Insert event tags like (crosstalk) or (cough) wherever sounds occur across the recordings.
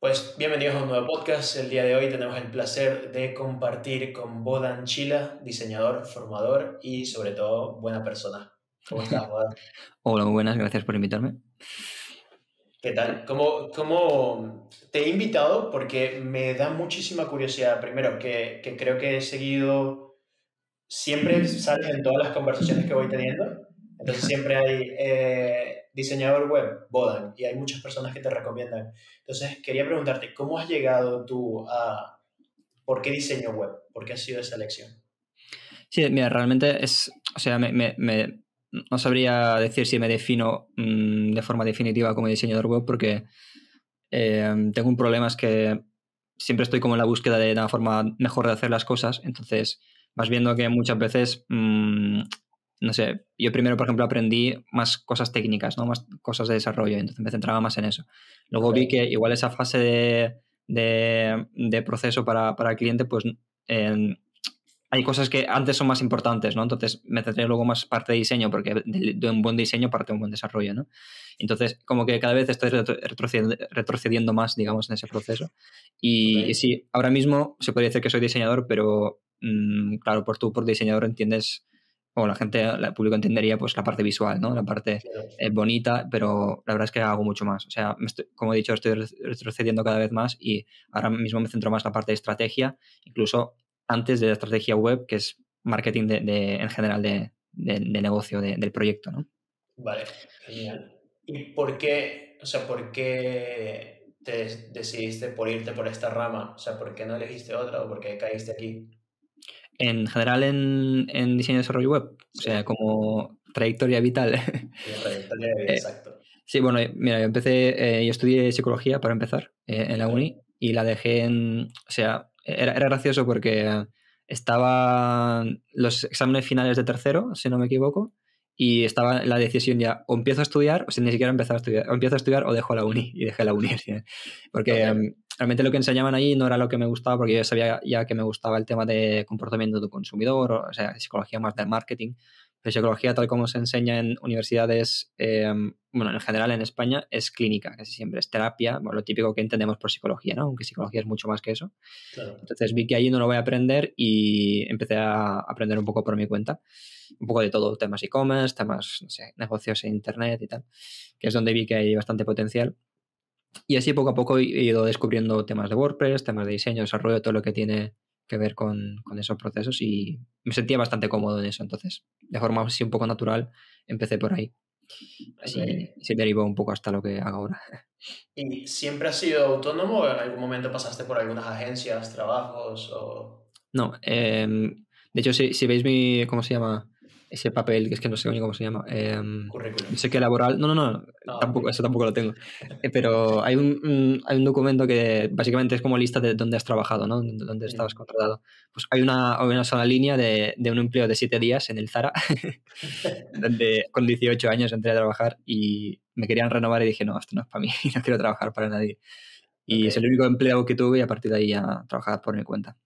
Pues bienvenidos a un nuevo podcast. El día de hoy tenemos el placer de compartir con Bodan Chila, diseñador, formador y sobre todo buena persona. ¿Cómo estás, (laughs) Bodan? Hola, muy buenas, gracias por invitarme. ¿Qué tal? ¿Cómo, cómo te he invitado? Porque me da muchísima curiosidad. Primero, que, que creo que he seguido, siempre sales en todas las conversaciones que voy teniendo. Entonces siempre hay eh, diseñador web, Bodan, y hay muchas personas que te recomiendan. Entonces quería preguntarte, ¿cómo has llegado tú a... ¿Por qué diseño web? ¿Por qué ha sido esa elección? Sí, mira, realmente es, o sea, me, no sabría decir si me defino mmm, de forma definitiva como diseñador web porque eh, tengo un problema, es que siempre estoy como en la búsqueda de una forma mejor de hacer las cosas, entonces vas viendo que muchas veces, mmm, no sé, yo primero, por ejemplo, aprendí más cosas técnicas, ¿no? más cosas de desarrollo, entonces me centraba más en eso. Luego okay. vi que igual esa fase de, de, de proceso para, para, el cliente, pues... Eh, hay cosas que antes son más importantes, ¿no? Entonces me centré luego más parte de diseño, porque de, de, un buen diseño parte de un buen desarrollo, ¿no? Entonces, como que cada vez estoy retrocediendo, retrocediendo más, digamos, en ese proceso. Y, okay. y, sí, ahora mismo se podría decir que soy diseñador, pero mmm, claro, por tú por diseñador entiendes, o la gente, el público entendería, pues la parte visual, ¿no? La parte eh, bonita, pero la verdad es que hago mucho más. O sea, estoy, como he dicho, estoy retrocediendo cada vez más y ahora mismo me centro más en la parte de estrategia, incluso antes de la estrategia web, que es marketing de, de en general de, de, de negocio del proyecto, ¿no? Vale, genial. ¿Y por qué, o sea, por qué te decidiste por irte por esta rama? O sea, ¿por qué no elegiste otra o por qué caíste aquí? En general en, en diseño y desarrollo web, sí. o sea, como trayectoria vital. (laughs) Sí, trayectoria vital, exacto. Eh, sí, bueno, mira, yo empecé, eh, yo estudié psicología para empezar eh, en la uni y la dejé en, o sea, era, era gracioso porque estaban los exámenes finales de tercero, si no me equivoco, y estaba la decisión ya, o empiezo a estudiar, o sin ni siquiera empezar a estudiar, o empiezo a estudiar o dejo la uni, y dejé la universidad. (laughs) Porque okay. um, realmente lo que enseñaban ahí no era lo que me gustaba, porque yo sabía ya que me gustaba el tema de comportamiento del consumidor, o, sea, psicología más del marketing, pero psicología tal como se enseña en universidades, eh, bueno, en general en España, es clínica, casi siempre es terapia, bueno, lo típico que entendemos por psicología, ¿no? Aunque psicología es mucho más que eso. Claro. Entonces vi que allí no lo voy a aprender y empecé a aprender un poco por mi cuenta, un poco de todo, temas e-commerce, temas, no sé, negocios en internet y tal, que es donde vi que hay bastante potencial. Y así poco a poco he ido descubriendo temas de WordPress, temas de diseño, desarrollo, todo lo que tiene que ver con, con, esos procesos y me sentía bastante cómodo en eso. Entonces, de forma así un poco natural, empecé por ahí. Así okay. se derivó un poco hasta lo que hago ahora. ¿Y siempre has sido autónomo o en algún momento pasaste por algunas agencias, trabajos o...? No, eh, de hecho, si, si veis mi, ¿cómo se llama? Ese papel, que es que no sé cómo se llama. Eh, Currículum. Sé que laboral. No, no, no, no tampoco, eso tampoco lo tengo. Eh, pero hay un, un, hay un documento que básicamente es como lista de dónde has trabajado, ¿no? Dónde estabas contratado. Pues hay una, una sola línea de, de un empleo de siete días en el Zara, (laughs) donde con 18 años entré a trabajar y me querían renovar y dije, no, esto no es para mí, (laughs) no quiero trabajar para nadie. Y okay. es el único empleo que tuve y a partir de ahí ya trabajar por mi cuenta.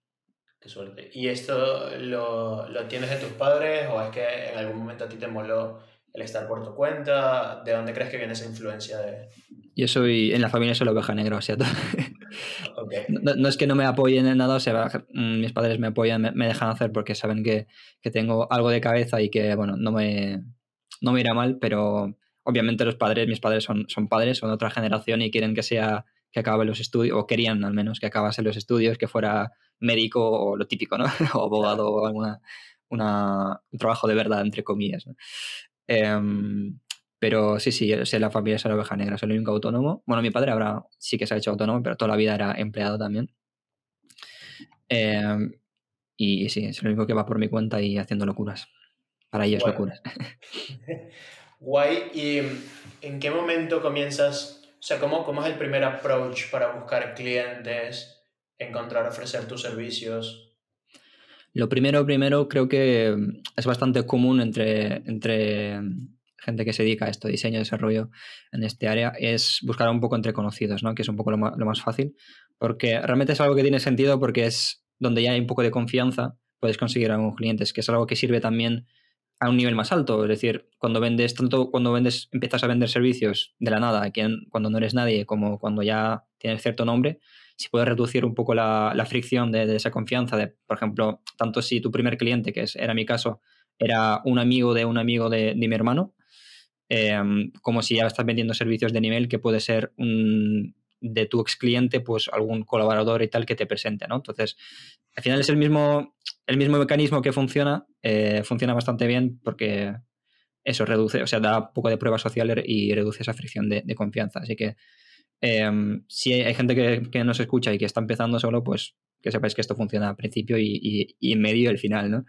Qué suerte. ¿Y esto lo, lo, tienes de tus padres o es que en algún momento a ti te moló el estar por tu cuenta? ¿De dónde crees que viene esa influencia? De... Yo soy, en la familia soy la oveja negra, o sea, (laughs) okay. no, no, es que no me apoyen en nada, o sea, mm, mis padres me apoyan, me, me dejan hacer porque saben que, que, tengo algo de cabeza y que, bueno, no me, no me irá mal, pero obviamente los padres, mis padres son, son padres, son de otra generación y quieren que sea que acabe los estudios, o querían al menos que acabase los estudios, que fuera médico o lo típico, ¿no? (laughs) o abogado o alguna, una, un trabajo de verdad, entre comillas. ¿no? Eh, pero sí, sí, la familia es la oveja negra, soy el único autónomo. Bueno, mi padre ahora sí que se ha hecho autónomo, pero toda la vida era empleado también. Eh, y sí, es el único que va por mi cuenta y haciendo locuras. Para ellos bueno. locuras. (laughs) (laughs) Guay. ¿Y en qué momento comienzas o sea, ¿cómo, ¿cómo es el primer approach para buscar clientes, encontrar, ofrecer tus servicios? Lo primero, primero, creo que es bastante común entre, entre gente que se dedica a esto, diseño, desarrollo en este área, es buscar un poco entre conocidos, ¿no? Que es un poco lo más, lo más fácil, porque realmente es algo que tiene sentido porque es donde ya hay un poco de confianza, puedes conseguir algunos clientes, que es algo que sirve también a un nivel más alto. Es decir, cuando vendes, tanto cuando vendes, empiezas a vender servicios de la nada, cuando no eres nadie, como cuando ya tienes cierto nombre, si puedes reducir un poco la, fricción de, esa confianza, de, por ejemplo, tanto si tu primer cliente, que era mi caso, era un amigo de un amigo de, mi hermano, em, como si ya estás vendiendo servicios de nivel que puede ser de tu ex cliente, pues algún colaborador y tal que te presente, ¿no? Entonces, al final es el mismo, el mismo mecanismo que funciona, eh, funciona bastante bien porque eso reduce, o sea, da un poco de prueba social y reduce esa fricción de, confianza. Así que em, si hay, gente que, que, nos escucha y que está empezando solo, pues que sepáis que esto funciona al principio y, y, en medio y al final, ¿no?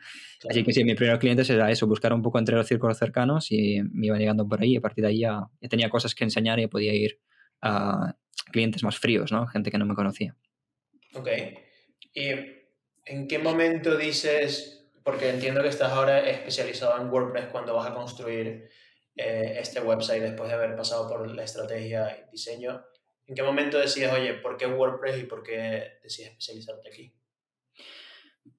Así que sí, mi primer cliente será eso, buscar un poco entre los círculos cercanos y me iba llegando por ahí y a partir de ahí ya, ya tenía cosas que enseñar y podía ir a clientes más fríos, ¿no? Gente que no me conocía. Ok. ¿Y en qué momento dices, porque entiendo que estás ahora especializado en WordPress cuando vas a construir eh, este website después de haber pasado por la estrategia y diseño, ¿en qué momento decías, oye, ¿por qué WordPress y por qué decides especializarte aquí?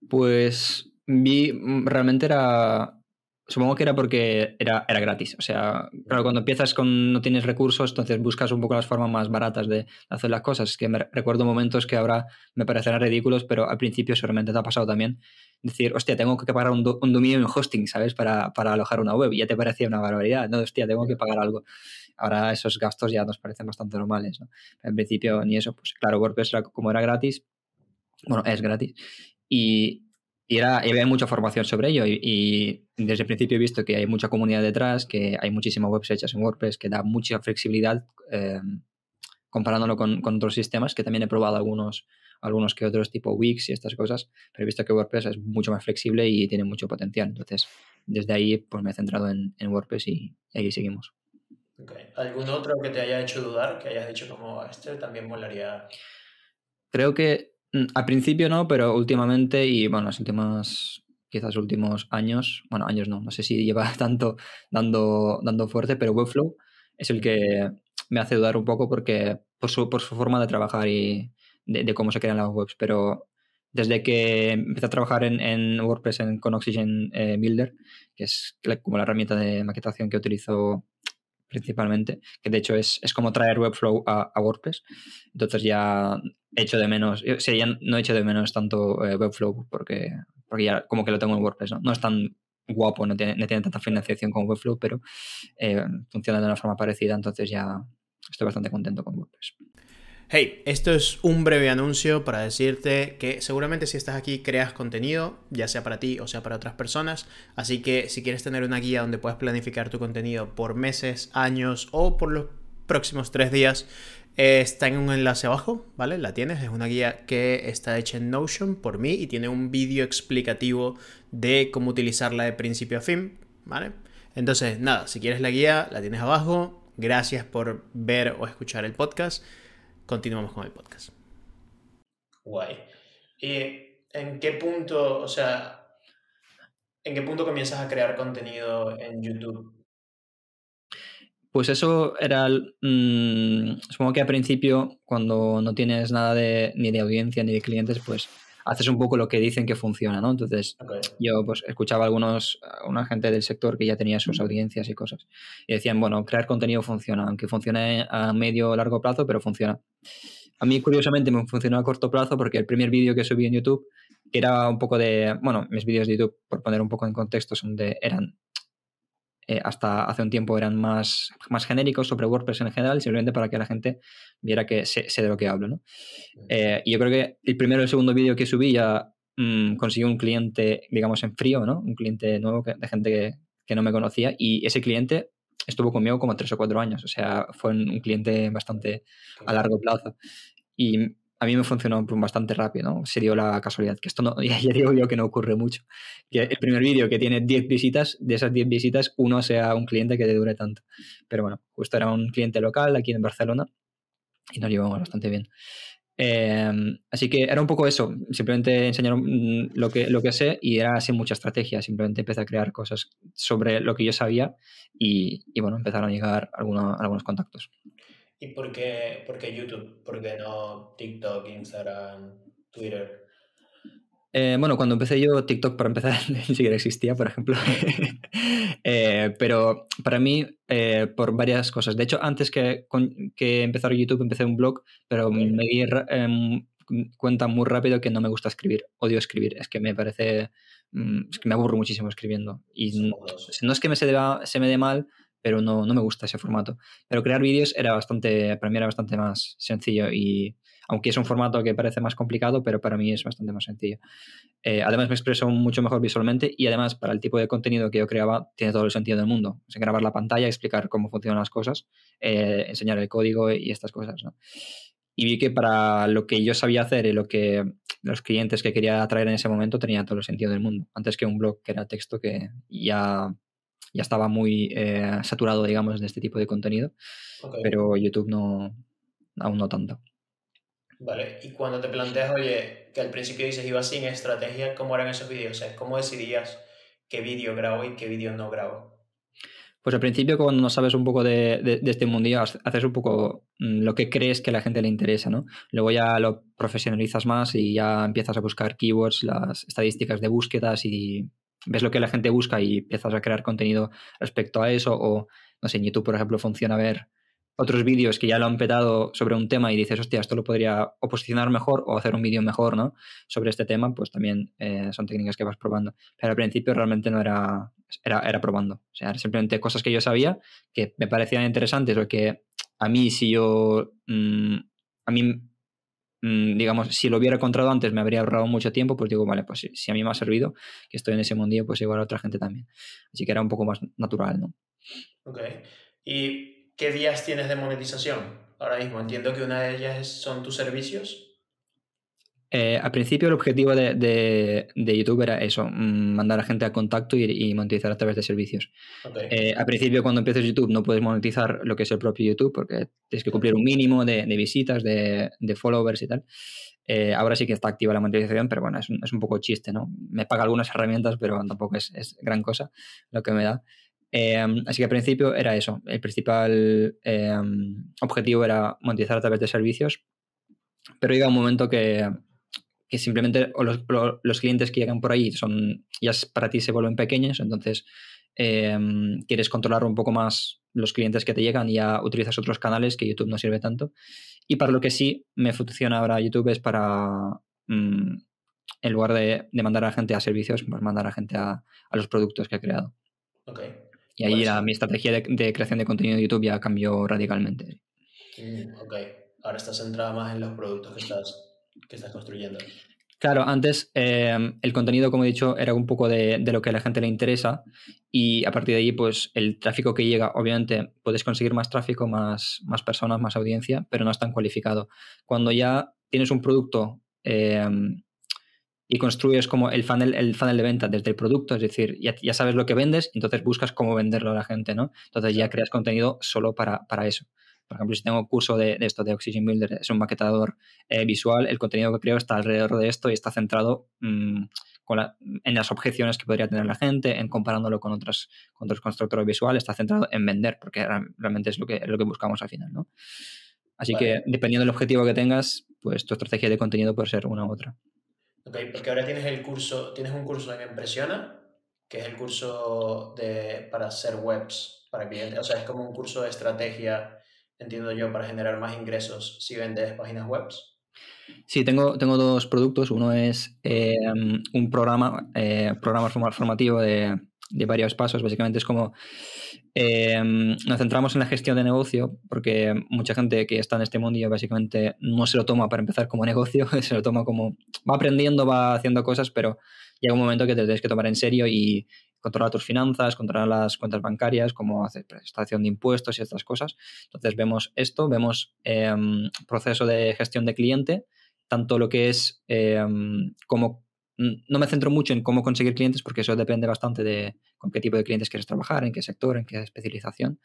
Pues vi, mm, realmente era Supongo que era porque era, era gratis. O sea, claro, cuando empiezas con no tienes recursos, entonces buscas un poco las formas más baratas de hacer las cosas. Es que me recuerdo momentos que ahora me parecerán ridículos, pero al principio seguramente te ha pasado también. Decir, hostia, tengo que pagar un, un dominio en hosting, ¿sabes? Para, para, alojar una web. Y ya te parecía una barbaridad. No, hostia, tengo que pagar algo. Ahora esos gastos ya nos parecen bastante normales, ¿no? En principio ni eso. Pues claro, WordPress era, como era gratis, bueno, es gratis. Y, y, era, había mucha formación sobre ello y, desde el principio he visto que hay mucha comunidad detrás, que hay muchísimas webs hechas en WordPress, que da mucha flexibilidad eh, comparándolo con, con, otros sistemas, que también he probado algunos, algunos que otros tipo Wix y estas cosas, pero he visto que WordPress es mucho más flexible y tiene mucho potencial. Entonces, desde ahí pues me he centrado en, en WordPress y, ahí seguimos. ¿Algún otro que te haya hecho dudar, que hayas dicho como este también molaría? Creo que al principio no, pero últimamente y bueno, los últimos, quizás últimos años, bueno, años no, no sé si lleva (laughs) tanto dando, dando fuerte, pero Webflow es el que me hace dudar un poco porque por su, por su forma de trabajar y de, cómo se crean las webs, pero desde que empecé a trabajar en, WordPress con Oxygen eh, Builder, que es como la herramienta de maquetación que utilizo principalmente, que de hecho es, es como traer Webflow a, a, WordPress. Entonces ya he hecho de menos, o sea, ya no he hecho de menos tanto eh, Webflow porque, porque ya como que lo tengo en WordPress, ¿no? No es tan guapo, no tiene, no tiene tanta financiación como Webflow, pero eh, funciona de una forma parecida, entonces ya estoy bastante contento con WordPress. Hey, esto es un breve anuncio para decirte que seguramente si estás aquí creas contenido, ya sea para ti o sea para otras personas, así que si quieres tener una guía donde puedas planificar tu contenido por meses, años o por los próximos tres días, está en un enlace abajo, ¿vale? La tienes, es una guía que está hecha en Notion por mí y tiene un vídeo explicativo de cómo utilizarla de principio a fin, ¿vale? Entonces, nada, si quieres la guía, la tienes abajo. Gracias por ver o escuchar el podcast continuamos con el podcast. Guay. ¿Y en qué punto, o sea, en qué punto comienzas a crear contenido en YouTube? Pues eso era, mm, supongo que al principio, cuando no tienes nada de, ni de audiencia ni de clientes, pues haces un poco lo que dicen que funciona, ¿no? Entonces, yo pues escuchaba a algunos, a una gente del sector que ya tenía sus audiencias y cosas. Y decían, bueno, crear contenido funciona, aunque funcione a medio o largo plazo, pero funciona. A mí, curiosamente, me funcionó a corto plazo porque el primer vídeo que subí en YouTube era un poco de, bueno, mis vídeos de YouTube, por poner un poco en contexto, son de, eran eh, hasta hace un tiempo eran más, más genéricos sobre WordPress en general, simplemente para que la gente viera que sé, de lo que hablo. ¿no? Eh, y yo creo que el primero y el segundo vídeo que subí ya mm, consiguió un cliente, digamos, en frío, ¿no? un cliente nuevo de gente que, que, no me conocía y ese cliente estuvo conmigo como tres o cuatro años, o sea, fue un cliente bastante a largo plazo. Y a mí me funcionó bastante rápido, ¿no? Se dio la casualidad, que esto no, (laughs) ya, digo yo que no ocurre mucho. Que el primer vídeo que tiene 10 visitas, de esas 10 visitas, uno sea un cliente que te dure tanto. Pero bueno, justo era un cliente local aquí en Barcelona y nos llevamos bastante bien. Em, así que era un poco eso, simplemente enseñar mm, lo que, lo que sé y era así mucha estrategia, simplemente empecé a crear cosas sobre lo que yo sabía y, y bueno, empezaron a llegar algunos contactos. ¿Y por qué, YouTube? ¿Por qué no TikTok, Instagram, Twitter? Eh, bueno, cuando empecé yo, TikTok para empezar (laughs) ni siquiera existía, por ejemplo. (laughs) Eh, pero para mí, eh, por varias cosas. De hecho, antes que, que empezar YouTube, empecé un blog, pero me di em, cuenta muy rápido que no me gusta escribir. Odio escribir. Es que me parece. Mm, es que me aburro muchísimo escribiendo. Y no, es que me se, se me dé mal, pero no, no me gusta ese formato. Pero crear vídeos era bastante, para mí era bastante más sencillo y aunque es un formato que parece más complicado, pero para mí es bastante más sencillo. Eh, además me expreso mucho mejor visualmente y además para el tipo de contenido que yo creaba tiene todo el sentido del mundo. O grabar la pantalla, explicar cómo funcionan las cosas, eh, enseñar el código y estas cosas. Y vi que para lo que yo sabía hacer y lo que los clientes que quería atraer en ese momento tenía todo el sentido del mundo. Antes que un blog que era texto que ya, ya estaba muy eh, saturado, digamos, de este tipo de contenido. Pero YouTube no, aún no tanto. Vale, y cuando te planteas, oye, que al principio dices iba sin estrategia, ¿cómo eran esos vídeos? O sea, ¿cómo decidías qué vídeo grabo y qué vídeo no grabo? Pues al principio, cuando no sabes un poco de, de, este mundillo, haces un poco mm, lo que crees que a la gente le interesa, ¿no? Luego ya lo profesionalizas más y ya empiezas a buscar keywords, las estadísticas de búsquedas y ves lo que la gente busca y empiezas a crear contenido respecto a eso. O, no sé, en YouTube, por ejemplo, funciona ver otros vídeos que ya lo han petado sobre un tema y dices, hostia, esto lo podría o posicionar mejor o hacer un vídeo mejor, ¿no? Sobre este tema, pues también eh, son técnicas que vas probando. Pero al principio realmente no era, era, era probando. O sea, simplemente cosas que yo sabía que me parecían interesantes o que a mí, si yo, mm, a mí, digamos, si lo hubiera encontrado antes me habría ahorrado mucho tiempo, pues digo, vale, pues si, si a mí me ha servido, que estoy en ese mundillo, pues igual a otra gente también. Así que era un poco más natural, ¿no? Ok. Y ¿qué días tienes de monetización ahora mismo? Entiendo que una de ellas son tus servicios. Eh, al principio el objetivo de, YouTube era eso, mm, mandar a gente a contacto y, monetizar a través de servicios. Eh, al principio cuando empiezas YouTube no puedes monetizar lo que es el propio YouTube porque tienes que cumplir un mínimo de, visitas, de, followers y tal. Eh, ahora sí que está activa la monetización, pero bueno, es un, es un, poco chiste, ¿no? Me paga algunas herramientas, pero tampoco es, es gran cosa lo que me da. Em, así que al principio era eso. El principal em, objetivo era monetizar a través de servicios, pero llega un momento que, que simplemente los, los, clientes que llegan por ahí son ya para ti se vuelven pequeños, entonces em, quieres controlar un poco más los clientes que te llegan y ya utilizas otros canales que YouTube no sirve tanto. Y para lo que sí me funciona ahora YouTube es para, mm, en lugar de, de, mandar a gente a servicios, pues mandar a gente a, a los productos que he creado. Okay. Y ahí mi estrategia de, creación de contenido de YouTube ya cambió radicalmente. Mm, ok, ahora estás centrada más en los productos que estás, que estás construyendo. Claro, antes em, el contenido, como he dicho, era un poco de, lo que a la gente le interesa y a partir de ahí, pues el tráfico que llega, obviamente puedes conseguir más tráfico, más, más personas, más audiencia, pero no es tan cualificado. Cuando ya tienes un producto em, y construyes como el funnel, el funnel de venta desde el producto, es decir, ya, ya, sabes lo que vendes, entonces buscas cómo venderlo a la gente, ¿no? Entonces ya creas contenido solo para, para eso. Por ejemplo, si tengo un curso de, esto de Oxygen Builder, es un maquetador eh, visual, el contenido que creo está alrededor de esto y está centrado mm, con en las objeciones que podría tener la gente, en comparándolo con otros, con otros constructores visuales, está centrado en vender, porque realmente es lo que, es lo que buscamos al final, ¿no? Así que dependiendo del objetivo que tengas, pues tu estrategia de contenido puede ser una u otra. Ok, porque ahora tienes el curso, tienes un curso en Impresiona, que es el curso de, para hacer webs para clientes. O sea, es como un curso de estrategia, entiendo yo, para generar más ingresos si vendes páginas webs. Sí, tengo, tengo dos productos. Uno es eh, un programa, eh, programa formativo de, de varios pasos. Básicamente es como eh, nos centramos en la gestión de negocio, porque mucha gente que está en este mundo básicamente no se lo toma para empezar como (laughs) negocio, se lo toma como va aprendiendo, va haciendo cosas, pero llega un momento que te tienes que tomar en serio y controlar tus finanzas, controlar las cuentas bancarias, como hacer prestación de impuestos y estas cosas. Entonces vemos esto, vemos eh, proceso de gestión de cliente, tanto lo que es eh, como no me centro mucho en cómo conseguir clientes porque eso depende bastante de con qué tipo de clientes quieres trabajar, en qué sector, en qué especialización.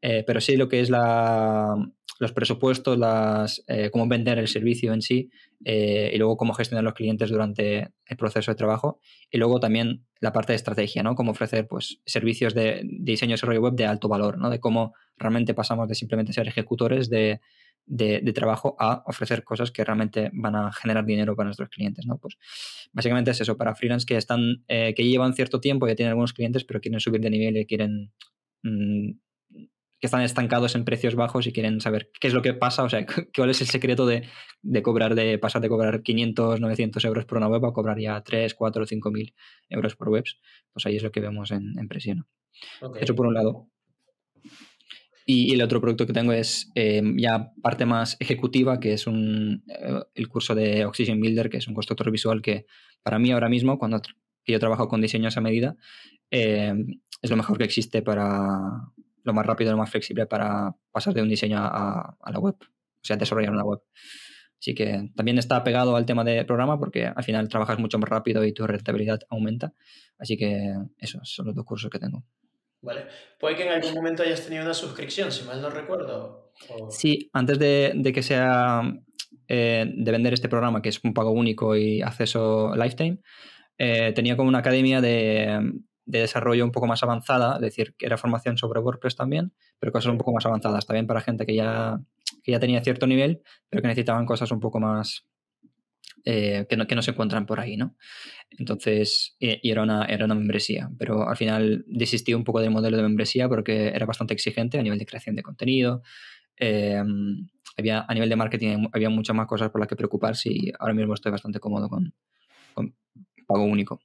Eh, pero sí lo que es la, los presupuestos, las, eh, cómo vender el servicio en sí eh, y luego cómo gestionar los clientes durante el proceso de trabajo. Y luego también la parte de estrategia, ¿no? Cómo ofrecer pues, servicios de, diseño y desarrollo web de alto valor, ¿no? De cómo realmente pasamos de simplemente ser ejecutores de de, trabajo a ofrecer cosas que realmente van a generar dinero para nuestros clientes, ¿no? Pues básicamente es eso, para freelance que están, eh, que llevan cierto tiempo, ya tienen algunos clientes, pero quieren subir de nivel y quieren mm, que están estancados en precios bajos y quieren saber qué es lo que pasa, o sea, (laughs) cuál es el secreto de, cobrar, de pasar de cobrar 500, 900 euros por una web a cobrar ya 3, 4, 5 mil euros por webs. Pues ahí es lo que vemos en, en Eso por un lado. Y, el otro producto que tengo es eh, ya parte más ejecutiva, que es un, eh, el curso de Oxygen Builder, que es un constructor visual que para mí ahora mismo, cuando yo trabajo con diseños a medida, eh, es lo mejor que existe para, lo más rápido, lo más flexible para pasar de un diseño a, la web, o sea, desarrollar una web. Así que también está pegado al tema de programa porque al final trabajas mucho más rápido y tu rentabilidad aumenta. Así que esos son los dos cursos que tengo. Vale. Puede que en algún momento hayas tenido una suscripción, si mal no recuerdo. Sí, antes de, que sea eh, de vender este programa, que es un pago único y acceso lifetime, eh, tenía como una academia de, de desarrollo un poco más avanzada, es decir, que era formación sobre WordPress también, pero cosas un poco más avanzadas, también para gente que ya, que ya tenía cierto nivel, pero que necesitaban cosas un poco más eh, que, no, que, no, se encuentran por ahí, ¿no? Entonces, y, era, una, era una membresía, pero al final desistí un poco del modelo de membresía porque era bastante exigente a nivel de creación de contenido. Em, había, a nivel de marketing había muchas más cosas por las que preocuparse y ahora mismo estoy bastante cómodo con, con pago único.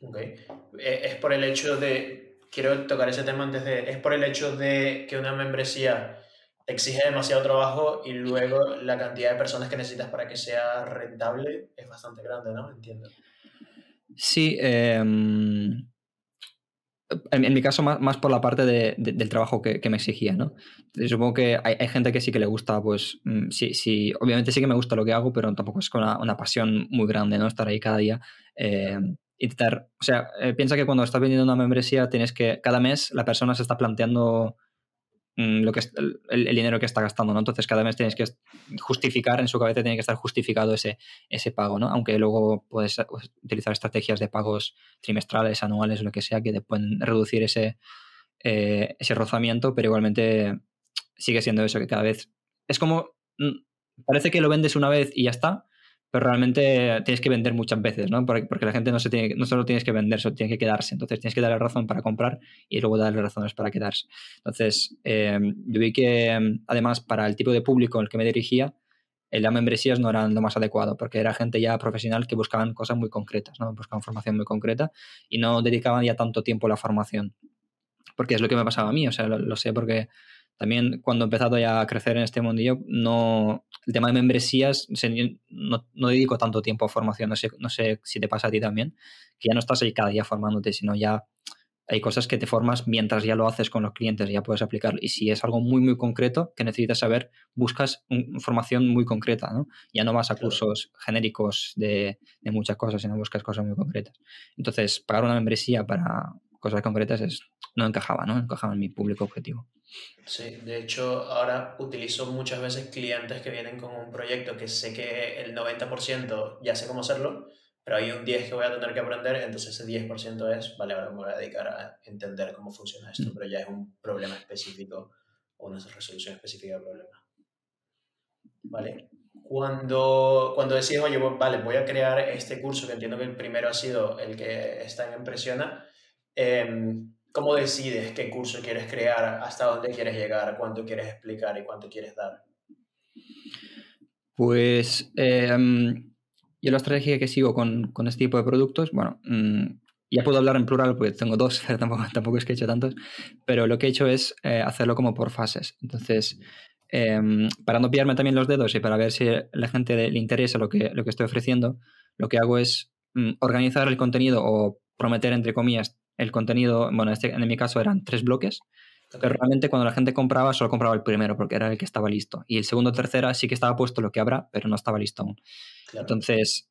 Ok. Eh, es por el hecho de, quiero tocar ese tema antes de, es por el hecho de que una membresía exige demasiado trabajo y luego la cantidad de personas que necesitas para que sea rentable es bastante grande, ¿no? Entiendo. Sí, em, en, mi caso más, por la parte del trabajo que, me exigía, ¿no? Supongo que hay, gente que sí que le gusta, pues mm, sí, sí, obviamente sí que me gusta lo que hago, pero tampoco es con una, pasión muy grande, ¿no? Estar ahí cada día. Em, intentar, o sea, eh, piensa que cuando estás vendiendo una membresía tienes que, cada mes la persona se está planteando lo que es el, dinero que está gastando, ¿no? Entonces cada mes tienes que justificar, en su cabeza tiene que estar justificado ese, ese pago, ¿no? Aunque luego puedes pues, utilizar estrategias de pagos trimestrales, anuales, lo que sea, que te pueden reducir ese, eh, ese rozamiento, pero igualmente sigue siendo eso, que cada vez es como, mm, parece que lo vendes una vez y ya está, pero realmente tienes que vender muchas veces, ¿no? Porque, la gente no, se tiene, no solo tienes que vender, solo tiene que quedarse. Entonces tienes que darle razón para comprar y luego darle razones para quedarse. Entonces, eh, yo vi que además para el tipo de público al que me dirigía, eh, las membresías no eran lo más adecuado, porque era gente ya profesional que buscaban cosas muy concretas, ¿no? Buscaban formación muy concreta y no dedicaban ya tanto tiempo a la formación. Porque es lo que me pasaba a mí, o sea, lo sé porque también cuando he empezado ya a crecer en este mundillo, no, el tema de membresías, no, no dedico tanto tiempo a formación, no sé, no sé si te pasa a ti también, que ya no estás ahí cada día formándote, sino ya hay cosas que te formas mientras ya lo haces con los clientes, ya puedes aplicarlo. Y si es algo muy, muy concreto que necesitas saber, buscas información muy concreta, ¿no? Ya no vas a cursos genéricos de, de, muchas cosas, sino buscas cosas muy concretas. Entonces, pagar una membresía para cosas concretas es, no encajaba, ¿no? Encajaba en mi público objetivo. Sí, de hecho ahora utilizo muchas veces clientes que vienen con un proyecto que sé que el 90% ya sé cómo hacerlo, pero hay un 10 que voy a tener que aprender, entonces ese 10% es, vale, ahora me voy a dedicar a entender cómo funciona esto, pero ya es un problema específico o una resolución específica del problema. Vale. Cuando, cuando decís, oye, vale, voy a crear este curso, que entiendo que el primero ha sido el que está en Impresiona, eh, ¿Cómo decides qué curso quieres crear, hasta dónde quieres llegar, cuánto quieres explicar y cuánto quieres dar? Pues em, yo la estrategia que sigo con, con, este tipo de productos, bueno, mm, ya puedo hablar en plural porque tengo dos, (laughs) pero tampoco, tampoco es que he hecho tantos, pero lo que he hecho es eh, hacerlo como por fases. Entonces, em, para no pillarme también los dedos y para ver si a la gente le interesa lo que, lo que estoy ofreciendo, lo que hago es mm, organizar el contenido o prometer, entre comillas, el contenido, bueno, este, en mi caso eran tres bloques, pero realmente cuando la gente compraba solo compraba el primero porque era el que estaba listo. Y el segundo o tercera sí que estaba puesto lo que habrá, pero no estaba listo aún. Entonces,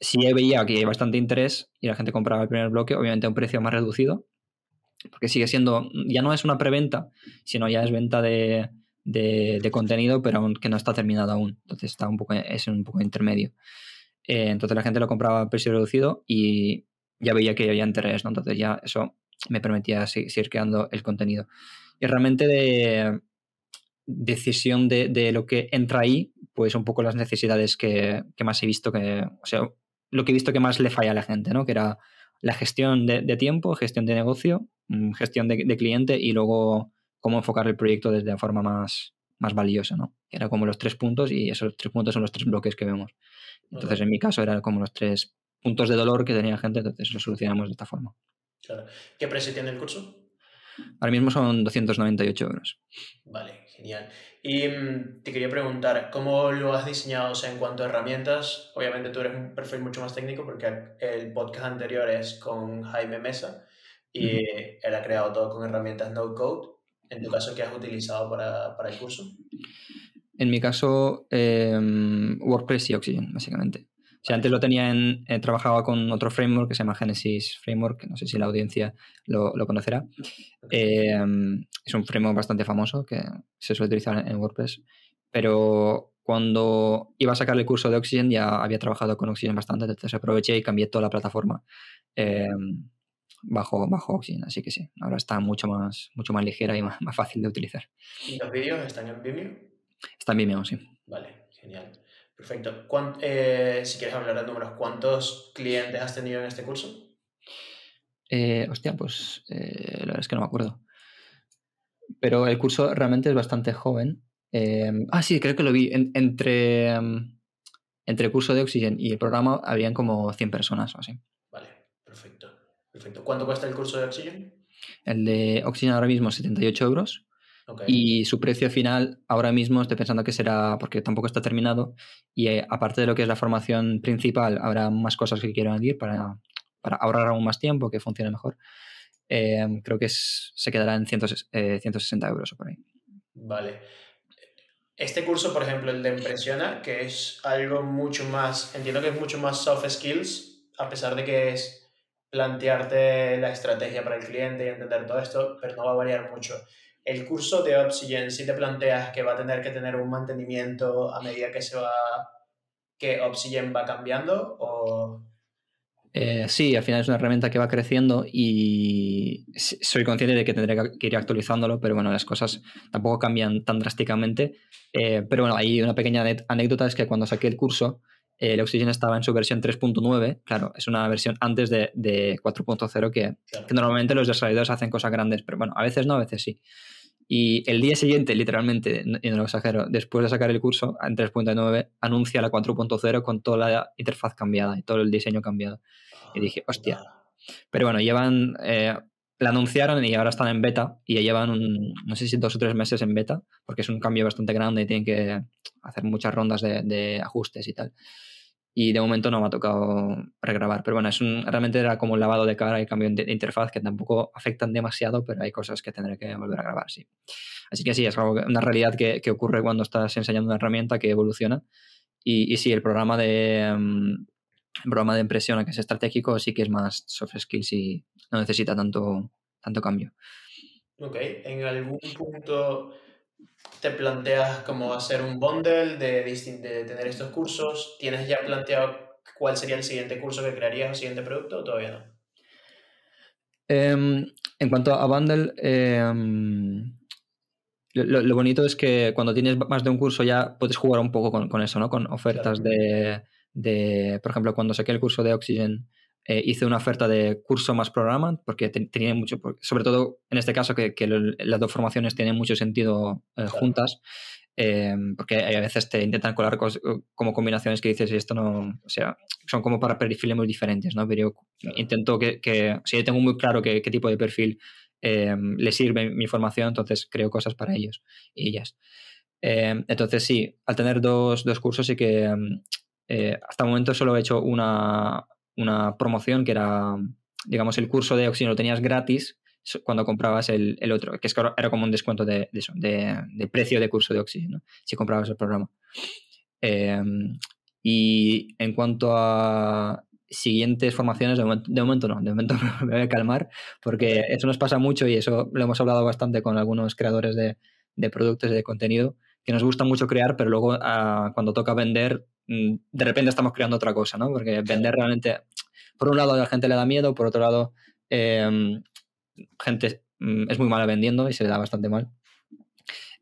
si veía que hay bastante interés y la gente compraba el primer bloque, obviamente a un precio más reducido, porque sigue siendo, ya no es una preventa, sino ya es venta de, de, contenido, pero que no está terminado aún. Entonces está un poco, es un poco intermedio. Eh, entonces la gente lo compraba a precio reducido y ya veía que había interés, ¿no? Entonces ya eso me permitía seguir, creando el contenido. Y realmente de, decisión de, de, lo que entra ahí, pues un poco las necesidades que, que, más he visto que, o sea, lo que he visto que más le falla a la gente, ¿no? Que era la gestión de, de tiempo, gestión de negocio, mm, gestión de, de, cliente y luego cómo enfocar el proyecto desde la forma más, más valiosa, ¿no? Era como los tres puntos y esos tres puntos son los tres bloques que vemos. Entonces, en mi caso, eran como los tres puntos de dolor que tenía gente, entonces lo solucionamos de esta forma. Claro. ¿Qué precio tiene el curso? Ahora mismo son 298 euros. Vale, genial. Y mm, te quería preguntar, ¿cómo lo has diseñado o sea, en cuanto a herramientas? Obviamente tú eres un perfil mucho más técnico porque el podcast anterior es con Jaime Mesa y uh -huh. él ha creado todo con herramientas no code. En tu caso, ¿qué has utilizado para, para el curso? En mi caso, eh, WordPress y Oxygen, básicamente. Sea, antes lo tenía en, eh, trabajaba con otro framework que se llama Genesis Framework, que no sé si la audiencia lo, lo conocerá. Eh, es un framework bastante famoso que se suele utilizar en WordPress, pero cuando iba a sacar el curso de Oxygen ya había trabajado con Oxygen bastante, entonces aproveché y cambié toda la plataforma eh, bajo, bajo Oxygen, así que sí, ahora está mucho más, mucho más ligera y más, más fácil de utilizar. ¿Y los vídeos están en Vimeo? Está en Vimeo, sí. Vale, genial. Perfecto. Eh, si quieres hablar de números, ¿cuántos clientes has tenido en este curso? Eh, hostia, pues eh, la verdad es que no me acuerdo. Pero el curso realmente es bastante joven. Em, ah, sí, creo que lo vi. En, entre, um, entre el curso de Oxygen y el programa habrían como 100 personas o así. Vale, perfecto. perfecto. ¿Cuánto cuesta el curso de Oxygen? El de Oxygen ahora mismo 78 euros Okay. Y su precio final ahora mismo estoy pensando que será, porque tampoco está terminado, y eh, aparte de lo que es la formación principal, habrá más cosas que quiero añadir para, para ahorrar aún más tiempo, que funcione mejor. Eh, creo que es, se quedará en 100, eh, 160 euros o por ahí. Vale. Este curso, por ejemplo, el de Impresiona, que es algo mucho más, entiendo que es mucho más soft skills, a pesar de que es plantearte la estrategia para el cliente y entender todo esto, pero no va a variar mucho el curso de Oxygen, si te planteas que va a tener que tener un mantenimiento a medida que se va, que Oxygen va cambiando o... Eh, sí, al final es una herramienta que va creciendo y soy consciente de que tendré que ir actualizándolo, pero bueno, las cosas tampoco cambian tan drásticamente. Eh, pero bueno, hay una pequeña anécdota, es que cuando saqué el curso, el Oxygen estaba en su versión 3.9, claro, es una versión antes de, de 4.0 que, claro. que, normalmente los desarrolladores hacen cosas grandes, pero bueno, a veces no, a veces sí. Y el día siguiente, literalmente, y no lo exagero, después de sacar el curso en 3.9, anuncia la 4.0 con toda la interfaz cambiada y todo el diseño cambiado. Y dije, hostia. Pero bueno, llevan, eh, la anunciaron y ahora están en beta y ya llevan, un, no sé si dos o tres meses en beta, porque es un cambio bastante grande y tienen que hacer muchas rondas de, ajustes y tal y de momento no me ha tocado regrabar. Pero bueno, es un, realmente era como un lavado de cara y cambio de interfaz que tampoco afectan demasiado, pero hay cosas que tendré que volver a grabar, sí. Así que sí, es algo, una realidad que, ocurre cuando estás enseñando una herramienta que evoluciona. Y, y sí, el programa de, um, el programa de impresión, que es estratégico, sí que es más soft skills y no necesita tanto, tanto cambio. Ok, en algún punto te planteas cómo hacer un bundle de, de, tener estos cursos? ¿Tienes ya planteado cuál sería el siguiente curso que crearías o siguiente producto o todavía no? Eh, en cuanto a bundle, eh, lo, lo, bonito es que cuando tienes más de un curso ya puedes jugar un poco con, con eso, ¿no? Con ofertas claro. de, de, por ejemplo, cuando saqué el curso de Oxygen, eh, hice una oferta de curso más programa porque te, tenía mucho, sobre todo en este caso que, que las dos formaciones tienen mucho sentido eh, juntas, eh, porque a veces te intentan colar como combinaciones que dices y esto no, o sea, son como para perfiles muy diferentes, ¿no? Pero yo intento que, que, o sea, yo tengo muy claro qué, qué tipo de perfil le sirve mi formación, entonces creo cosas para ellos y ellas. entonces sí, al tener dos, dos cursos sí que hasta el momento solo he hecho una, una promoción que era, digamos, el curso de Oxygen lo tenías gratis cuando comprabas el, el otro, que es que era como un descuento de, de eso, de, de, precio de curso de Oxygen, ¿no? si comprabas el programa. Eh, y en cuanto a siguientes formaciones, de momento, de momento no, de momento (laughs) me voy a calmar, porque eso nos pasa mucho y eso lo hemos hablado bastante con algunos creadores de, de productos y de contenido, que nos gusta mucho crear, pero luego uh, cuando toca vender, mm, de repente estamos creando otra cosa, ¿no? Porque vender realmente, por un lado a la gente le da miedo, por otro lado, eh, gente mm, es muy mala vendiendo y se le da bastante mal.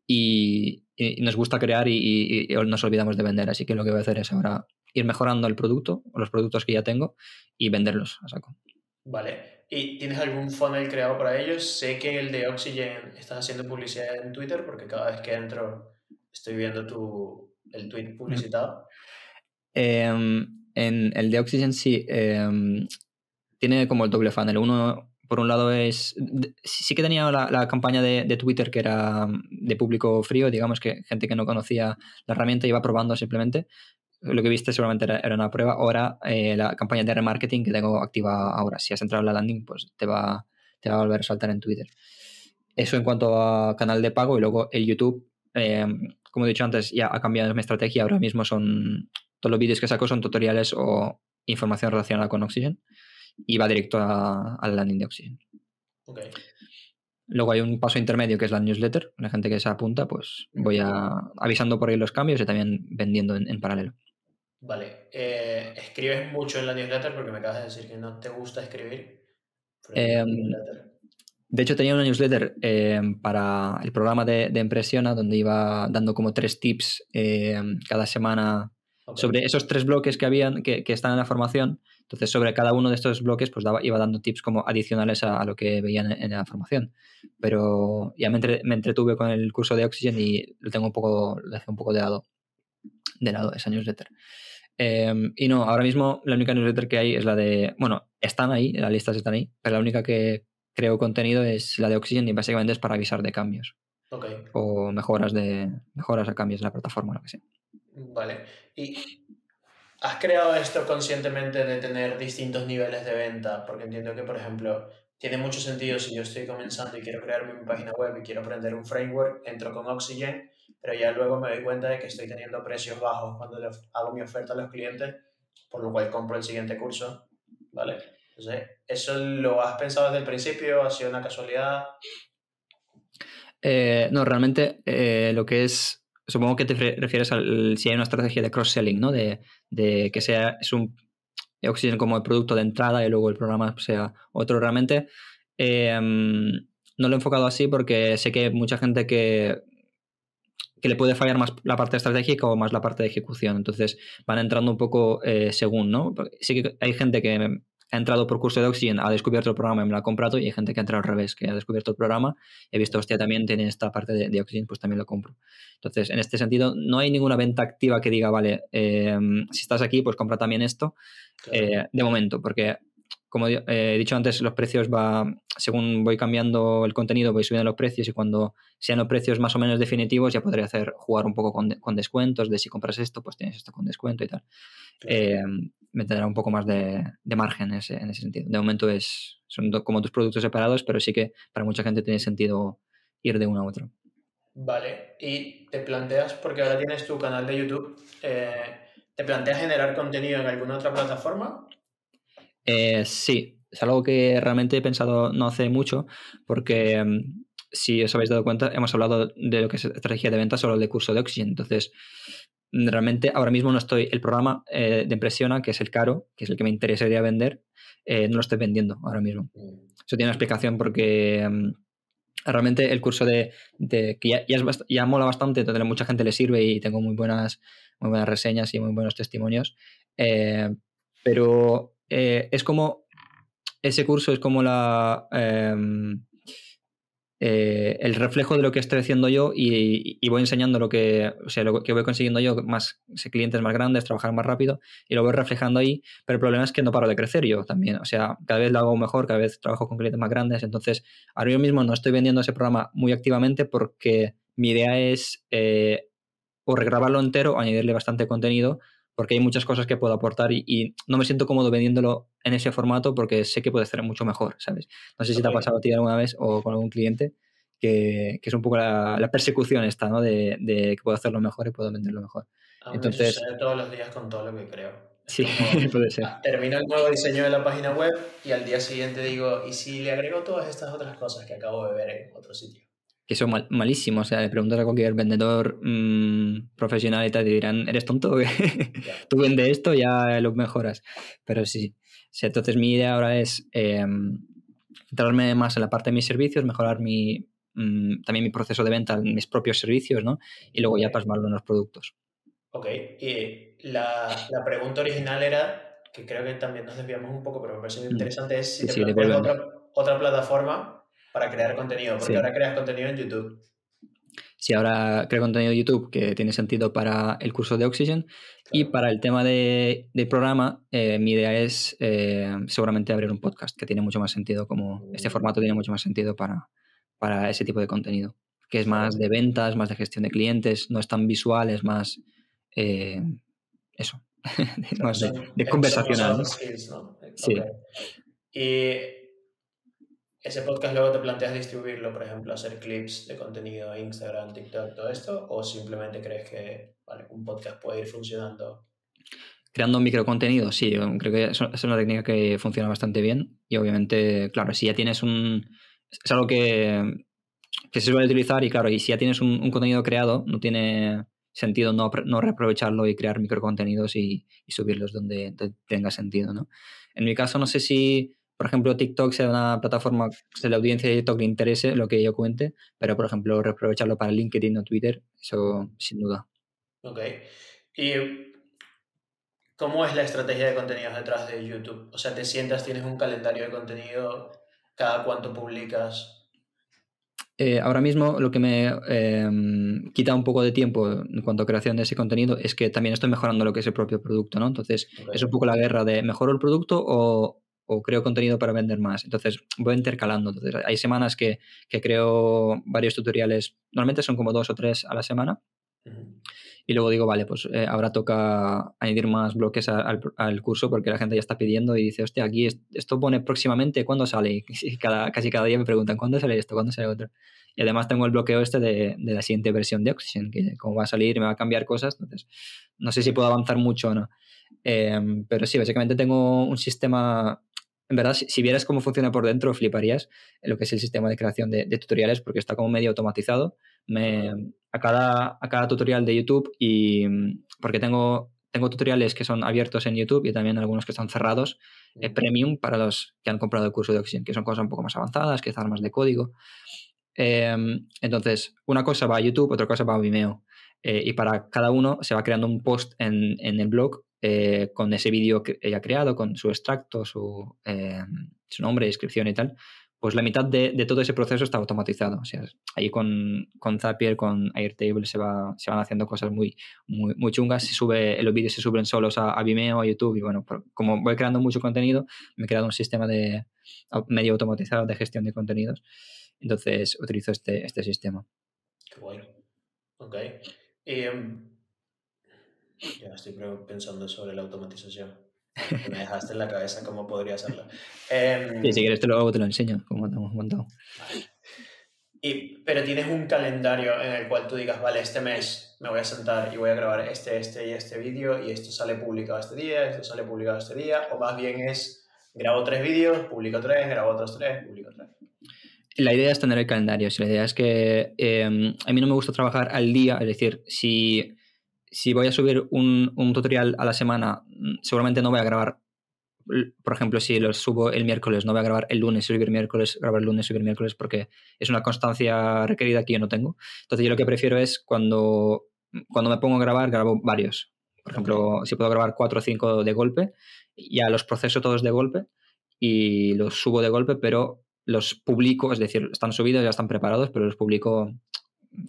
y, nos gusta crear y, nos olvidamos de vender. Así que lo que voy a hacer es ahora ir mejorando el producto o los productos que ya tengo y venderlos a saco. Vale. ¿Y tienes algún funnel creado para ellos? Sé que el de Oxygen estás haciendo publicidad en Twitter porque cada vez que entro estoy viendo tu, el tweet publicitado. Em, en el de Oxygen sí. Em, tiene como el doble funnel. Uno por un lado es, sí que tenía la, campaña de, Twitter que era mm, de público frío, digamos que gente que no conocía la herramienta iba probando simplemente. Lo que viste seguramente era, una prueba. Ahora eh, la campaña de remarketing que tengo activa ahora. Si has entrado en la landing, pues te va, te va a volver a saltar en Twitter. Eso en cuanto a canal de pago y luego el YouTube. Eh, como he dicho antes, ya ha cambiado mi estrategia. Ahora mismo son todos los vídeos que saco son tutoriales o información relacionada con Oxygen y va directo al landing de Oxygen. Luego hay un paso intermedio que es la newsletter. La gente que se apunta, pues voy a, avisando por ahí los cambios y también vendiendo en, paralelo. Vale. Eh, ¿Escribes mucho en la newsletter? Porque me acabas de decir que no te gusta escribir. Em, de hecho, tenía una newsletter em, para el programa de, de Impresiona donde iba dando como tres tips em, cada semana sobre esos tres bloques que habían, que, que, están en la formación. Entonces, sobre cada uno de estos bloques, pues daba, iba dando tips como adicionales a, lo que veían en, la formación. Pero ya me, entretuve con el curso de Oxygen y lo tengo un poco, lo dejé un poco de lado, de lado esa newsletter. Em, y no, ahora mismo la única newsletter que hay es la de, bueno, están ahí, las listas están ahí, pero la única que creo contenido es la de Oxygen y básicamente es para avisar de cambios. O mejoras de mejoras a cambios en la plataforma, lo que sea. Vale. ¿Y has creado esto conscientemente de tener distintos niveles de venta? Porque entiendo que, por ejemplo, tiene mucho sentido si yo estoy comenzando y quiero crearme mi página web y quiero aprender un framework, entro con Oxygen, pero ya luego me doy cuenta de que estoy teniendo precios bajos cuando hago mi oferta a los clientes, por lo cual compro el siguiente curso, ¿vale? Entonces, ¿eso lo has pensado desde el principio? ¿Ha sido una casualidad? Eh, no, realmente eh, lo que es supongo que te refieres a si hay una estrategia de cross-selling, ¿no? De, que sea es un Oxygen como el producto de entrada y luego el programa sea otro. Realmente em, no lo he enfocado así porque sé que hay mucha gente que, que le puede fallar más la parte estratégica o más la parte de ejecución. Entonces van entrando un poco eh, según, ¿no? Sí que hay gente que ha entrado por curso de Oxygen, ha descubierto el programa y me lo ha comprado, y hay gente que ha entrado al revés, que ha descubierto el programa, he visto, hostia, también tiene esta parte de, Oxygen, pues también lo compro. Entonces, en este sentido, no hay ninguna venta activa que diga, vale, em, si estás aquí, pues compra también esto, eh, de momento, porque como eh, he dicho antes, los precios va, según voy cambiando el contenido, voy subiendo los precios y cuando sean los precios más o menos definitivos ya podré hacer jugar un poco con, descuentos, de si compras esto, pues tienes esto con descuento y tal. Eh, me tendrá un poco más de, margen en ese, sentido. De momento es, son como tus productos separados, pero sí que para mucha gente tiene sentido ir de uno a otro. Vale, y te planteas, porque ahora tienes tu canal de YouTube, eh, ¿te planteas generar contenido en alguna otra plataforma? Eh, sí, es algo que realmente he pensado no hace mucho, porque mm, si os habéis dado cuenta, hemos hablado de lo que es estrategia de venta solo de curso de Oxygen. Entonces, mm, realmente ahora mismo no estoy, el programa eh, de Impresiona, que es el caro, que es el que me interesaría vender, eh, no lo estoy vendiendo ahora mismo. Eso tiene una explicación porque realmente el curso de, que ya, ya, mola bastante, entonces mucha gente le sirve y tengo muy buenas, muy buenas reseñas y muy buenos testimonios. pero eh, es como, ese curso es como la... Em, eh, el reflejo de lo que estoy haciendo yo y, voy enseñando lo que, o sea, lo que voy consiguiendo yo, más clientes más grandes, trabajar más rápido y lo voy reflejando ahí, pero el problema es que no paro de crecer yo también, o sea, cada vez lo hago mejor, cada vez trabajo con clientes más grandes, entonces ahora yo mismo no estoy vendiendo ese programa muy activamente porque mi idea es eh, o regrabarlo entero o añadirle bastante contenido porque hay muchas cosas que puedo aportar y, no me siento cómodo vendiéndolo en ese formato porque sé que puede ser mucho mejor, ¿sabes? No sé si te ha pasado a ti alguna vez o con algún cliente que, es un poco la, persecución esta, ¿no? De, que puedo hacerlo mejor y puedo venderlo mejor. Entonces, me todos los días con todo lo que creo. Sí, (laughs) puede ser. Termino el nuevo diseño de la página web y al día siguiente digo, ¿y si le agrego todas estas otras cosas que acabo de ver en otro sitio? Que son malísimos. O sea, le preguntas a cualquier vendedor mm, profesional y te dirán, ¿eres tonto? (laughs) Tú vendes esto, ya lo mejoras. Pero sí. entonces mi idea ahora es eh, centrarme más en la parte de mis servicios, mejorar mi, mm, también mi proceso de venta, mis propios servicios, ¿no? Y luego ya plasmarlo en los productos. Ok, y la, la pregunta original era, que creo que también nos desviamos un poco, pero me parece muy mm. interesante, es si te otra, otra, plataforma para crear contenido, porque ahora creas contenido en YouTube. Sí, ahora creo contenido en YouTube que tiene sentido para el curso de Oxygen y para el tema de, programa, eh, mi idea es eh, seguramente abrir un podcast que tiene mucho más sentido, como este mm. formato tiene mucho más sentido para, para ese tipo de contenido, que es más de ventas, más de gestión de clientes, no es tan visual, es más eh, eso, (laughs) más de, conversacional. Sí. Y ese podcast luego te planteas distribuirlo, por ejemplo, hacer clips de contenido, Instagram, TikTok, todo esto, o simplemente crees que un podcast puede ir funcionando creando microcontenido, sí, creo que es una técnica que funciona bastante bien y obviamente, claro, si ya tienes un... Es algo que, que se suele utilizar y claro, y si ya tienes un contenido creado, no tiene sentido no, no reaprovecharlo y crear microcontenidos y, y subirlos donde tenga sentido, ¿no? En mi caso, no sé si, por ejemplo, TikTok sea una plataforma que la audiencia de TikTok le interese lo que yo cuente, pero, por ejemplo, reaprovecharlo para LinkedIn o Twitter, eso sin duda. Ok. ¿Y cómo es la estrategia de contenidos detrás de YouTube? O sea, te sientas, tienes un calendario de contenido, cada cuánto publicas, eh, ahora mismo lo que me em, quita un poco de tiempo en cuanto a creación de ese contenido es que también estoy mejorando lo que es el propio producto, ¿no? Entonces es un poco la guerra de mejoro el producto o, creo contenido para vender más. Entonces voy intercalando. Entonces hay semanas que, creo varios tutoriales, normalmente son como dos o tres a la semana y luego digo, vale, pues eh, ahora toca añadir más bloques al, curso porque la gente ya está pidiendo y dice, hostia, aquí esto pone próximamente, ¿cuándo sale? (laughs) Y cada, casi cada día me preguntan, ¿cuándo sale esto? ¿Cuándo sale otro? Y además tengo el bloqueo este de, de la siguiente versión de Oxygen, que como va a salir me va a cambiar cosas, entonces no sé si puedo avanzar mucho o no. Em, pero sí, básicamente tengo un sistema en verdad, si, vieras cómo funciona por dentro, fliparías en lo que es el sistema de creación de, tutoriales, porque está como medio automatizado. Me, a, cada, a cada tutorial de YouTube, y porque tengo, tengo tutoriales que son abiertos en YouTube y también algunos que están cerrados, eh, premium para los que han comprado el curso de Oxygen, que son cosas un poco más avanzadas, quizás más de código. Em, entonces, una cosa va a YouTube, otra cosa va a Vimeo. Eh, y para cada uno se va creando un post en, en el blog eh, con ese vídeo que ella ha creado, con su extracto, su, eh, su nombre, descripción y tal, pues la mitad de, de, todo ese proceso está automatizado. O sea, ahí con, con Zapier, con Airtable se, va, se van haciendo cosas muy, muy, muy chungas. Se sube, los vídeos se suben solos a, Vimeo, a YouTube y bueno, como voy creando mucho contenido, me he creado un sistema de medio automatizado de gestión de contenidos. Entonces utilizo este, este sistema. Qué bueno. Ok. Em, ya estoy pensando sobre la automatización. Me dejaste en la cabeza cómo podría hacerla. Em, si quieres te lo, te lo enseño, como te hemos montado. Y, pero tienes un calendario en el cual tú digas, vale, este mes me voy a sentar y voy a grabar este, este y este vídeo y esto sale publicado este día, esto sale publicado este día, o más bien es, grabo tres vídeos, publico tres, grabo otros tres, publico tres. La idea es tener el calendario. La idea es que em, a mí no me gusta trabajar al día, es decir, si si voy a subir un, tutorial a la semana, mm, seguramente no voy a grabar, por ejemplo, si lo subo el miércoles, no voy a grabar el lunes, subir miércoles, grabar el lunes, subir miércoles, porque es una constancia requerida que yo no tengo. Entonces yo lo que prefiero es cuando, cuando me pongo a grabar, grabo varios. Por ejemplo, si puedo grabar cuatro o cinco de golpe, ya los proceso todos de golpe y los subo de golpe, pero los publico, es decir, están subidos, ya están preparados, pero los publico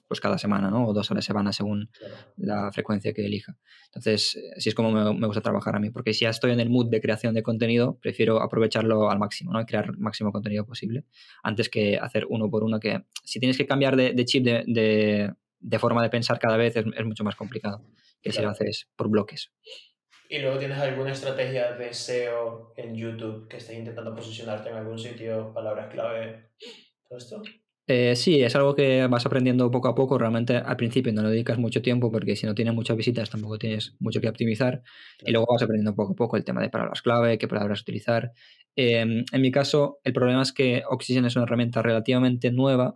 pues cada semana, ¿no? O dos a la semana según la frecuencia que elija. Entonces, así es como me, gusta trabajar a mí, porque si ya estoy en el mood de creación de contenido, prefiero aprovecharlo al máximo, ¿no? Y crear el máximo contenido posible, antes que hacer uno por uno, que si tienes que cambiar de, chip de, de, forma de pensar cada vez es, mucho más complicado que si lo haces por bloques. ¿Y luego tienes alguna estrategia de SEO en YouTube que estés intentando posicionarte en algún sitio, palabras clave, todo esto? Eh, sí, es algo que vas aprendiendo poco a poco. Realmente al principio no le dedicas mucho tiempo porque si no tienes muchas visitas tampoco tienes mucho que optimizar. Y luego vas aprendiendo poco a poco el tema de palabras clave, qué palabras utilizar. Em, en mi caso, el problema es que Oxygen es una herramienta relativamente nueva.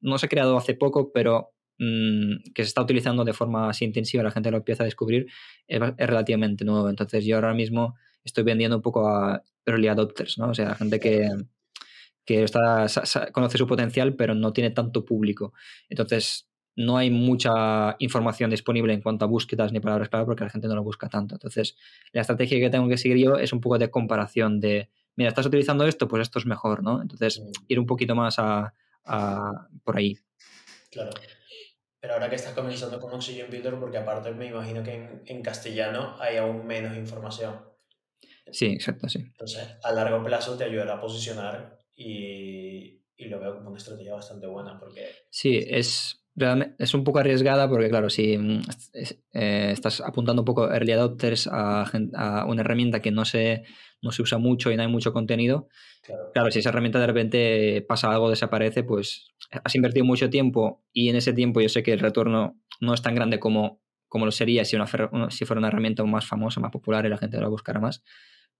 no se ha creado hace poco, pero mm, que se está utilizando de forma así intensiva, la gente lo empieza a descubrir, es, es, relativamente nuevo. Entonces yo ahora mismo estoy vendiendo un poco a early adopters, ¿no? O sea, gente que que está, conoce su potencial, pero no tiene tanto público. Entonces, no hay mucha información disponible en cuanto a búsquedas ni palabras clave porque la gente no lo busca tanto. Entonces, la estrategia que tengo que seguir yo es un poco de comparación de, mira, estás utilizando esto, pues esto es mejor, ¿no? Entonces, mm. ir un poquito más a, por ahí. Claro. Pero ahora que estás comenzando con Oxygen Builder, porque aparte me imagino que en, castellano hay aún menos información. Sí, exacto, sí. Entonces, a largo plazo te ayudará a posicionar y, y lo veo como una estrategia bastante buena porque... Sí, es, es un poco arriesgada porque, claro, si mm, eh, estás apuntando un poco early adopters a, a, una herramienta que no se, no se usa mucho y no hay mucho contenido, claro. si esa herramienta de repente pasa algo, desaparece, pues has invertido mucho tiempo y en ese tiempo yo sé que el retorno no es tan grande como, como lo sería si, una, si fuera una herramienta más famosa, más popular y la gente la buscara más.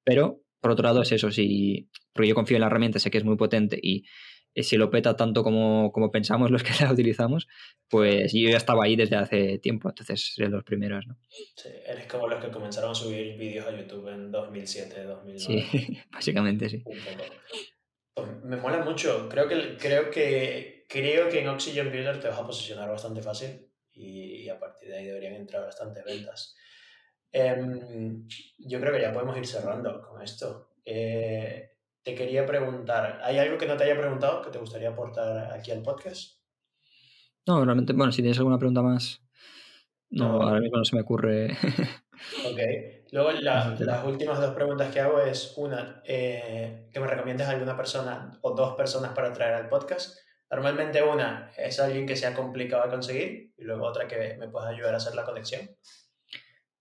Pero, por otro lado, es eso, si, porque yo confío en la herramienta, sé que es muy potente y si lo peta tanto como, como, pensamos (laughs) los que la utilizamos, pues yo ya estaba ahí desde hace tiempo, entonces de los primeros, ¿no? Sí, eres como los que comenzaron a subir vídeos a YouTube en 2007, 2009. Sí, (laughs) básicamente sí. Pues me mola mucho, creo que, creo, que, creo que en Oxygen Builder te vas a posicionar bastante fácil y, a partir de ahí deberían entrar bastantes ventas. Em, yo creo que ya podemos ir cerrando con esto. Eh, te quería preguntar, ¿hay algo que no te haya preguntado que te gustaría aportar aquí al podcast? No, realmente, bueno, si tienes alguna pregunta más, no, ahora mismo no se me ocurre. (laughs) ok. Luego las últimas dos preguntas que hago es una, eh, que me recomiendes a alguna persona o dos personas para traer al podcast. Normalmente una es alguien que sea complicado de conseguir y luego otra que me pueda ayudar a hacer la conexión.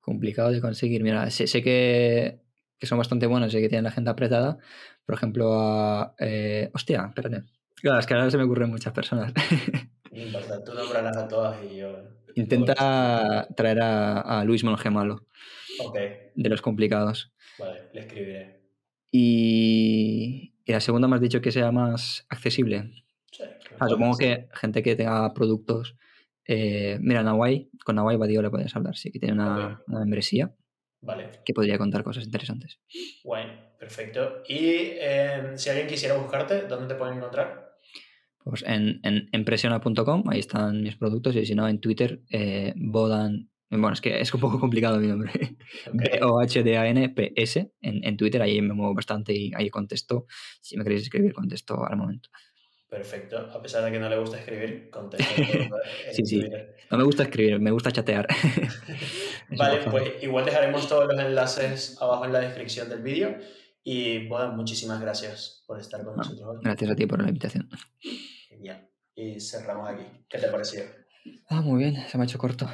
Complicado de conseguir. Mira, sé, sé que, que, son bastante buenos y que tienen la agenda apretada, por ejemplo, a. Eh, hostia, espérate. Claro, es que ahora se me ocurren muchas personas. (laughs) No tú nombrarlas a todas y yo. Intenta traer a, Luis Mongemalo. Ok. De los complicados. Vale, le escribiré. Y, y la segunda me has dicho que sea más accesible. Sí. Ah, supongo que gente que tenga productos. Eh, mira, Nawai, con Nawai Badio le puedes hablar, sí, que tiene una, una membresía. Vale. Que podría contar cosas interesantes. Guay, perfecto. Y em, si alguien quisiera buscarte, ¿dónde te pueden encontrar? Pues en, en, ahí están mis productos, y si no, en Twitter, eh, Bodan. Bueno, es que es un poco complicado mi nombre. B-O-H-D-A-N-P-S. (laughs) En, en Twitter, ahí me muevo bastante y ahí contesto. Si me queréis escribir, contesto al momento. Perfecto. A pesar de que no le gusta escribir, contesta. (laughs) sí, sí. No me gusta escribir, me gusta chatear. (laughs) (laughs) vale, pues igual dejaremos todos los enlaces abajo en la descripción del vídeo. Y bueno, muchísimas gracias por estar con nosotros Gracias a ti por la invitación. Genial. Y cerramos aquí. ¿Qué te pareció? Ah, muy bien, se me ha hecho corto.